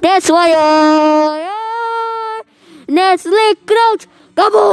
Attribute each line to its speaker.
Speaker 1: That's why I, I Nestle Crouch Kaboom!